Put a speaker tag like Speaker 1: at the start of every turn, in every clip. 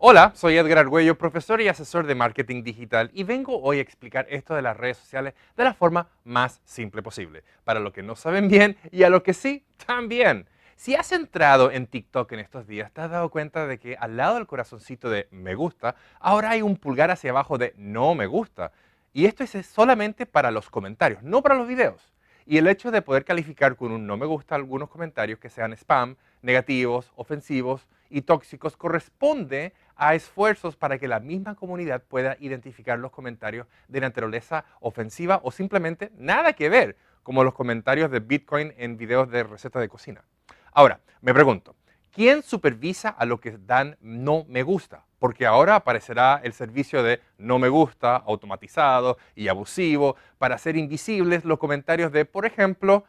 Speaker 1: Hola, soy Edgar Argüello, profesor y asesor de marketing digital y vengo hoy a explicar esto de las redes sociales de la forma más simple posible, para los que no saben bien y a los que sí, también. Si has entrado en TikTok en estos días, te has dado cuenta de que al lado del corazoncito de me gusta, ahora hay un pulgar hacia abajo de no me gusta. Y esto es solamente para los comentarios, no para los videos. Y el hecho de poder calificar con un no me gusta algunos comentarios que sean spam, negativos, ofensivos y tóxicos corresponde a esfuerzos para que la misma comunidad pueda identificar los comentarios de naturaleza ofensiva o simplemente nada que ver, como los comentarios de Bitcoin en videos de recetas de cocina. Ahora, me pregunto, ¿quién supervisa a lo que dan no me gusta? Porque ahora aparecerá el servicio de no me gusta automatizado y abusivo para hacer invisibles los comentarios de, por ejemplo,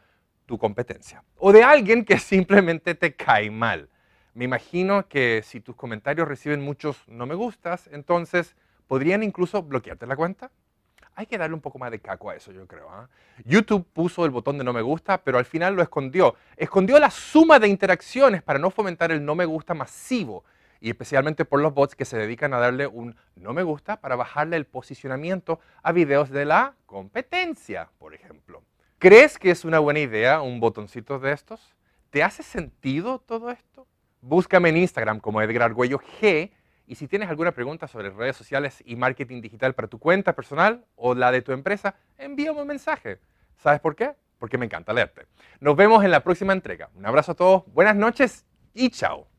Speaker 1: tu competencia o de alguien que simplemente te cae mal. Me imagino que si tus comentarios reciben muchos no me gustas, entonces podrían incluso bloquearte la cuenta. Hay que darle un poco más de caco a eso, yo creo. ¿ah? YouTube puso el botón de no me gusta, pero al final lo escondió. Escondió la suma de interacciones para no fomentar el no me gusta masivo, y especialmente por los bots que se dedican a darle un no me gusta para bajarle el posicionamiento a videos de la competencia, por ejemplo. ¿Crees que es una buena idea un botoncito de estos? ¿Te hace sentido todo esto? Búscame en Instagram como Edgar Argüello G y si tienes alguna pregunta sobre redes sociales y marketing digital para tu cuenta personal o la de tu empresa, envíame un mensaje. ¿Sabes por qué? Porque me encanta leerte. Nos vemos en la próxima entrega. Un abrazo a todos, buenas noches y chao.